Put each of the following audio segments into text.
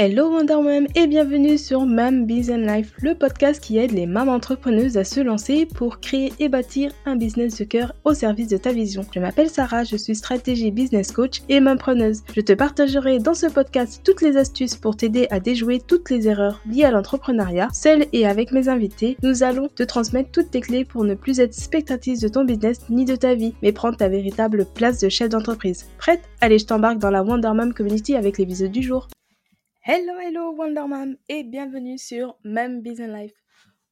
Hello Wonder Mom et bienvenue sur Mam Business Life, le podcast qui aide les mamans entrepreneuses à se lancer pour créer et bâtir un business de cœur au service de ta vision. Je m'appelle Sarah, je suis stratégie business coach et mampreneuse. Je te partagerai dans ce podcast toutes les astuces pour t'aider à déjouer toutes les erreurs liées à l'entrepreneuriat. Seule et avec mes invités, nous allons te transmettre toutes tes clés pour ne plus être spectatrice de ton business ni de ta vie, mais prendre ta véritable place de chef d'entreprise. Prête? Allez, je t'embarque dans la Wonder Mom Community avec l'épisode du jour. Hello, hello Wonder Mom et bienvenue sur Même Business Life.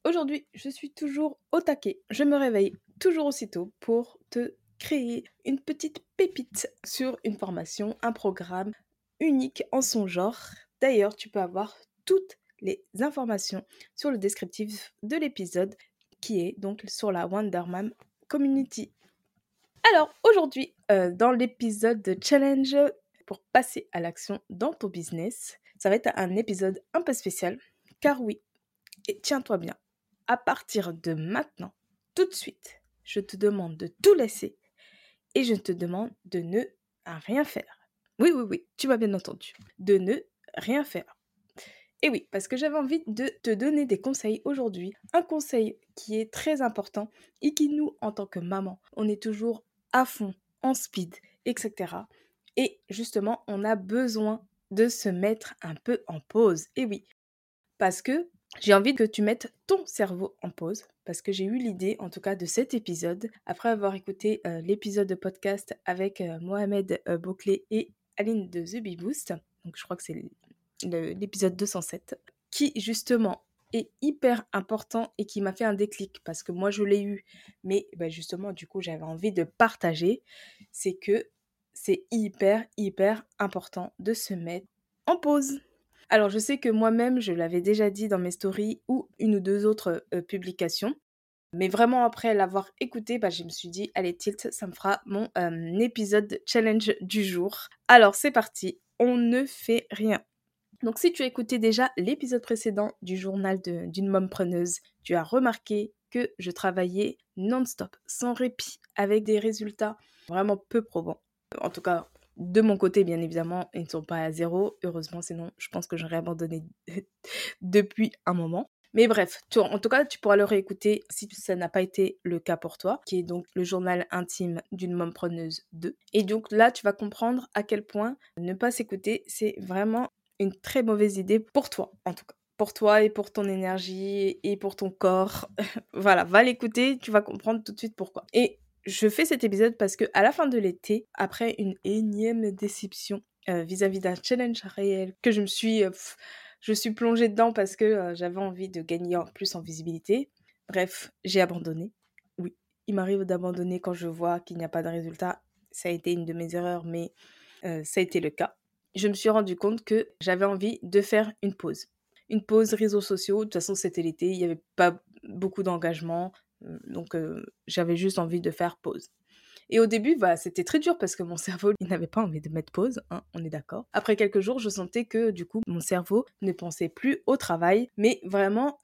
Aujourd'hui, je suis toujours au taquet. Je me réveille toujours aussitôt pour te créer une petite pépite sur une formation, un programme unique en son genre. D'ailleurs, tu peux avoir toutes les informations sur le descriptif de l'épisode qui est donc sur la Wonder Mom Community. Alors, aujourd'hui, euh, dans l'épisode de challenge pour passer à l'action dans ton business, ça va être un épisode un peu spécial, car oui, et tiens-toi bien, à partir de maintenant, tout de suite, je te demande de tout laisser et je te demande de ne rien faire. Oui, oui, oui, tu m'as bien entendu. De ne rien faire. Et oui, parce que j'avais envie de te donner des conseils aujourd'hui. Un conseil qui est très important et qui nous, en tant que maman, on est toujours à fond, en speed, etc. Et justement, on a besoin de se mettre un peu en pause. Et oui, parce que j'ai envie que tu mettes ton cerveau en pause, parce que j'ai eu l'idée, en tout cas, de cet épisode, après avoir écouté euh, l'épisode de podcast avec euh, Mohamed euh, Bouclé et Aline de The Bee donc je crois que c'est l'épisode 207, qui justement est hyper important et qui m'a fait un déclic, parce que moi je l'ai eu, mais bah, justement, du coup, j'avais envie de partager, c'est que c'est hyper, hyper important de se mettre en pause. Alors, je sais que moi-même, je l'avais déjà dit dans mes stories ou une ou deux autres euh, publications. Mais vraiment, après l'avoir écouté, bah, je me suis dit, allez, Tilt, ça me fera mon euh, épisode challenge du jour. Alors, c'est parti, on ne fait rien. Donc, si tu as écouté déjà l'épisode précédent du journal d'une môme preneuse, tu as remarqué que je travaillais non-stop, sans répit, avec des résultats vraiment peu probants. En tout cas, de mon côté, bien évidemment, ils ne sont pas à zéro. Heureusement, sinon, je pense que j'aurais abandonné depuis un moment. Mais bref, en tout cas, tu pourras le réécouter si ça n'a pas été le cas pour toi, qui est donc le journal intime d'une môme preneuse 2. Et donc là, tu vas comprendre à quel point ne pas s'écouter, c'est vraiment une très mauvaise idée pour toi, en tout cas. Pour toi et pour ton énergie et pour ton corps. voilà, va l'écouter, tu vas comprendre tout de suite pourquoi. Et je fais cet épisode parce que à la fin de l'été, après une énième déception euh, vis-à-vis d'un challenge réel que je me suis, euh, je suis plongée dedans parce que euh, j'avais envie de gagner plus en visibilité. Bref, j'ai abandonné. Oui, il m'arrive d'abandonner quand je vois qu'il n'y a pas de résultat. Ça a été une de mes erreurs, mais ça a été le cas. Je me suis rendu compte que j'avais envie de faire une pause. Une pause réseaux sociaux. De toute façon, c'était l'été, il n'y avait pas beaucoup d'engagement. Donc j'avais juste envie de faire pause. Et au début, bah, c'était très dur parce que mon cerveau, il n'avait pas envie de mettre pause, hein, on est d'accord. Après quelques jours, je sentais que du coup, mon cerveau ne pensait plus au travail, mais vraiment...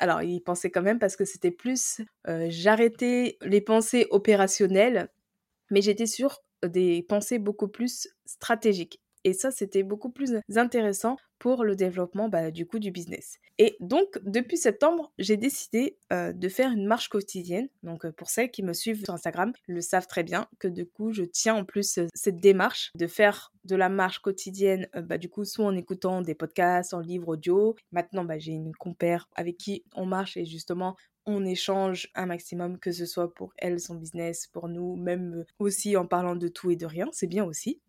alors, il pensait quand même parce que c'était plus... J'arrêtais les pensées opérationnelles, mais j'étais sur des pensées beaucoup plus stratégiques. Et ça, c'était beaucoup plus intéressant pour le développement bah, du coup du business. Et donc, depuis septembre, j'ai décidé euh, de faire une marche quotidienne. Donc, euh, pour celles qui me suivent sur Instagram, le savent très bien que du coup, je tiens en plus euh, cette démarche de faire de la marche quotidienne, bah, du coup, soit en écoutant des podcasts, en livre audio. Maintenant, bah, j'ai une compère avec qui on marche et justement, on échange un maximum, que ce soit pour elle, son business, pour nous, même aussi en parlant de tout et de rien, c'est bien aussi.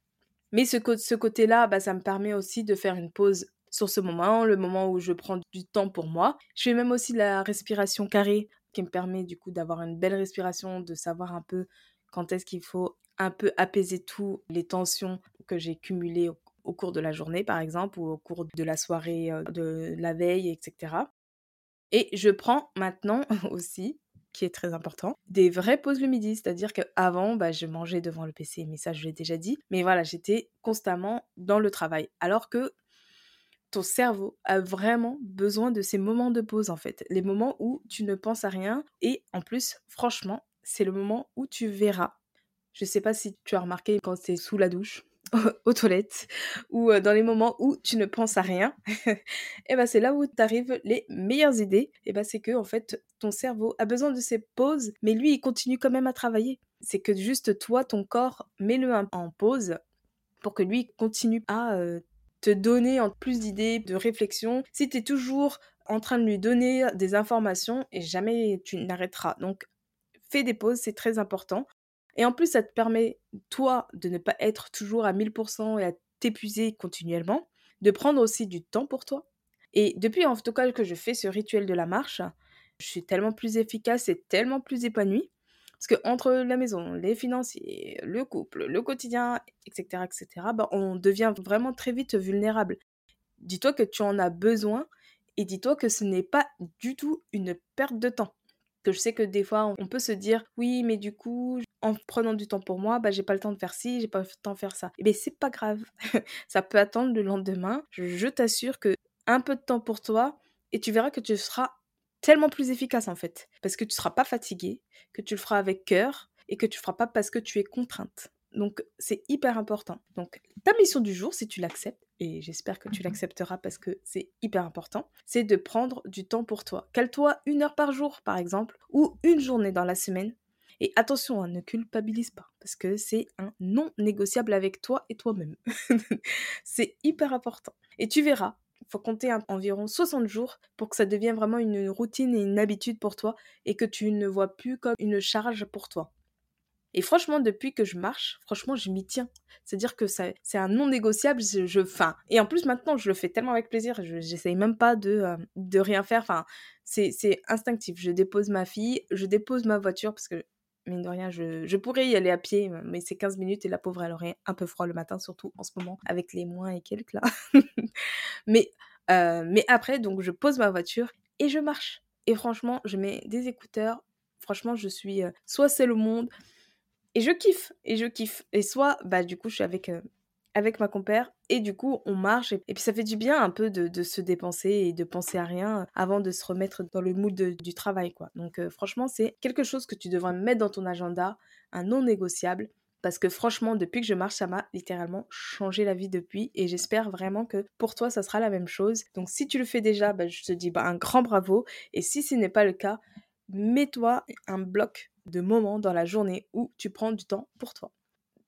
Mais ce, côté-là, bah, ça me permet aussi de faire une pause sur ce moment, le moment où je prends du temps pour moi. Je fais même aussi la respiration carrée qui me permet du coup d'avoir une belle respiration, de savoir un peu quand est-ce qu'il faut un peu apaiser tout les tensions que j'ai cumulées au, cours de la journée par exemple ou au cours de la soirée euh, de la veille, etc. Et je prends maintenant aussi qui est très important. Des vraies pauses le midi, c'est-à-dire qu'avant, bah, je mangeais devant le PC, mais ça, je l'ai déjà dit. Mais voilà, j'étais constamment dans le travail. Alors que ton cerveau a vraiment besoin de ces moments de pause, en fait. Les moments où tu ne penses à rien. Et en plus, franchement, c'est le moment où tu verras. Je sais pas si tu as remarqué quand tu es sous la douche, aux toilettes ou dans les moments où tu ne penses à rien, et ben c'est là où t'arrivent les meilleures idées. Et ben c'est que en fait ton cerveau a besoin de ces pauses, mais lui il continue quand même à travailler. C'est que juste toi, ton corps, mets-le en pause pour que lui continue à te donner en plus d'idées, de réflexions. Si tu es toujours en train de lui donner des informations et jamais tu n'arrêteras. Donc fais des pauses, c'est très important. Et en plus, ça te permet, toi, de ne pas être toujours à 1000% et à t'épuiser continuellement, de prendre aussi du temps pour toi. Et depuis en tout cas que je fais ce rituel de la marche, je suis tellement plus efficace et tellement plus épanouie. Parce que entre la maison, les financiers, le couple, le quotidien, etc., etc., bah, on devient vraiment très vite vulnérable. Dis-toi que tu en as besoin et dis-toi que ce n'est pas du tout une perte de temps que je sais que des fois on peut se dire oui mais du coup en prenant du temps pour moi bah j'ai pas le temps de faire ci j'ai pas le temps de faire ça. Et eh bien c'est pas grave. Ça peut attendre le lendemain. Je, t'assure que un peu de temps pour toi et tu verras que tu seras tellement plus efficace en fait. Parce que tu seras pas fatigué que tu le feras avec cœur et que tu le feras pas parce que tu es contrainte. Donc c'est hyper important. Donc ta mission du jour si tu l'acceptes et j'espère que tu mmh l'accepteras parce que c'est hyper important, c'est de prendre du temps pour toi. Cale-toi une heure par jour, par exemple, ou une journée dans la semaine. Et attention, hein, ne culpabilise pas, parce que c'est un non négociable avec toi et toi-même. c'est hyper important. Et tu verras, il faut compter environ 60 jours pour que ça devienne vraiment une routine et une habitude pour toi, et que tu ne vois plus comme une charge pour toi. Et franchement, depuis que je marche, franchement, je m'y tiens. C'est-à-dire que c'est un non négociable. Je, et en plus, maintenant, je le fais tellement avec plaisir. Je n'essaye même pas de, euh, rien faire. C'est instinctif. Je dépose ma fille, je dépose ma voiture parce que, mine de rien, je, pourrais y aller à pied, mais c'est 15 minutes et la pauvre, elle aurait un peu froid le matin, surtout en ce moment, avec les moins et quelques là. mais, euh, mais après, donc, je pose ma voiture et je marche. Et franchement, je mets des écouteurs. Franchement, je suis. Euh, soit c'est le monde et je kiffe, et je kiffe. Et soit, bah du coup, je suis avec, euh, avec ma compère, et du coup, on marche, et, puis ça fait du bien un peu de, se dépenser et de penser à rien avant de se remettre dans le mood du travail, quoi. Donc euh, franchement, c'est quelque chose que tu devrais mettre dans ton agenda, un non négociable, parce que franchement, depuis que je marche, ça m'a littéralement changé la vie depuis, et j'espère vraiment que pour toi, ça sera la même chose. Donc si tu le fais déjà, bah, je te dis bah, un grand bravo, et si ce n'est pas le cas, mets-toi un bloc de moments dans la journée où tu prends du temps pour toi.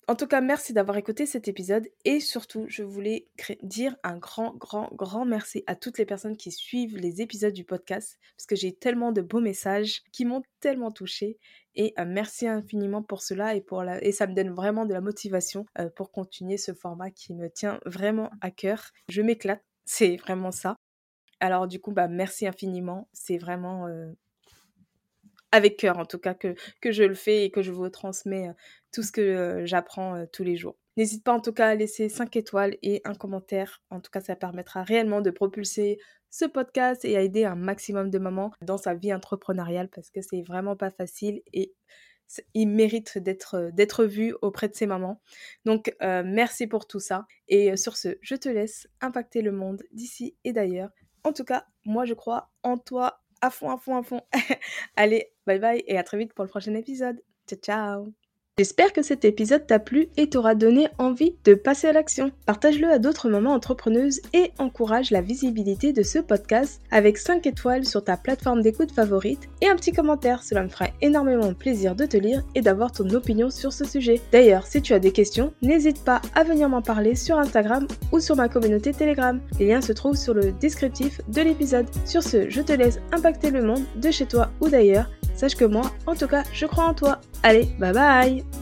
En tout cas, merci d'avoir écouté cet épisode et surtout, je voulais dire un grand, grand, grand merci à toutes les personnes qui suivent les épisodes du podcast parce que j'ai tellement de beaux messages qui m'ont tellement touché et euh, merci infiniment pour cela et ça me donne vraiment de la motivation euh, pour continuer ce format qui me tient vraiment à cœur. Je m'éclate, c'est vraiment ça. Alors du coup, bah merci infiniment, c'est vraiment euh, avec cœur en tout cas que, je le fais et que je vous transmets euh, tout ce que euh, j'apprends euh, tous les jours. N'hésite pas en tout cas à laisser 5 étoiles et un commentaire. En tout cas, ça permettra réellement de propulser ce podcast et à aider un maximum de mamans dans sa vie entrepreneuriale parce que c'est vraiment pas facile et il mérite d'être d'être vu auprès de ses mamans. Donc merci pour tout ça et sur ce, je te laisse impacter le monde d'ici et d'ailleurs. En tout cas, moi je crois en toi à fond, à fond, à fond. Allez, bye bye et à très vite pour le prochain épisode. Ciao, ciao J'espère que cet épisode t'a plu et t'aura donné envie de passer à l'action. Partage-le à d'autres mamans entrepreneuses et encourage la visibilité de ce podcast avec 5 étoiles sur ta plateforme d'écoute favorite et un petit commentaire. Cela me fera énormément plaisir de te lire et d'avoir ton opinion sur ce sujet. D'ailleurs, si tu as des questions, n'hésite pas à venir m'en parler sur Instagram ou sur ma communauté Telegram. Les liens se trouvent sur le descriptif de l'épisode. Sur ce, je te laisse impacter le monde de chez toi ou d'ailleurs. Sache que moi, en tout cas, je crois en toi. Allez, bye bye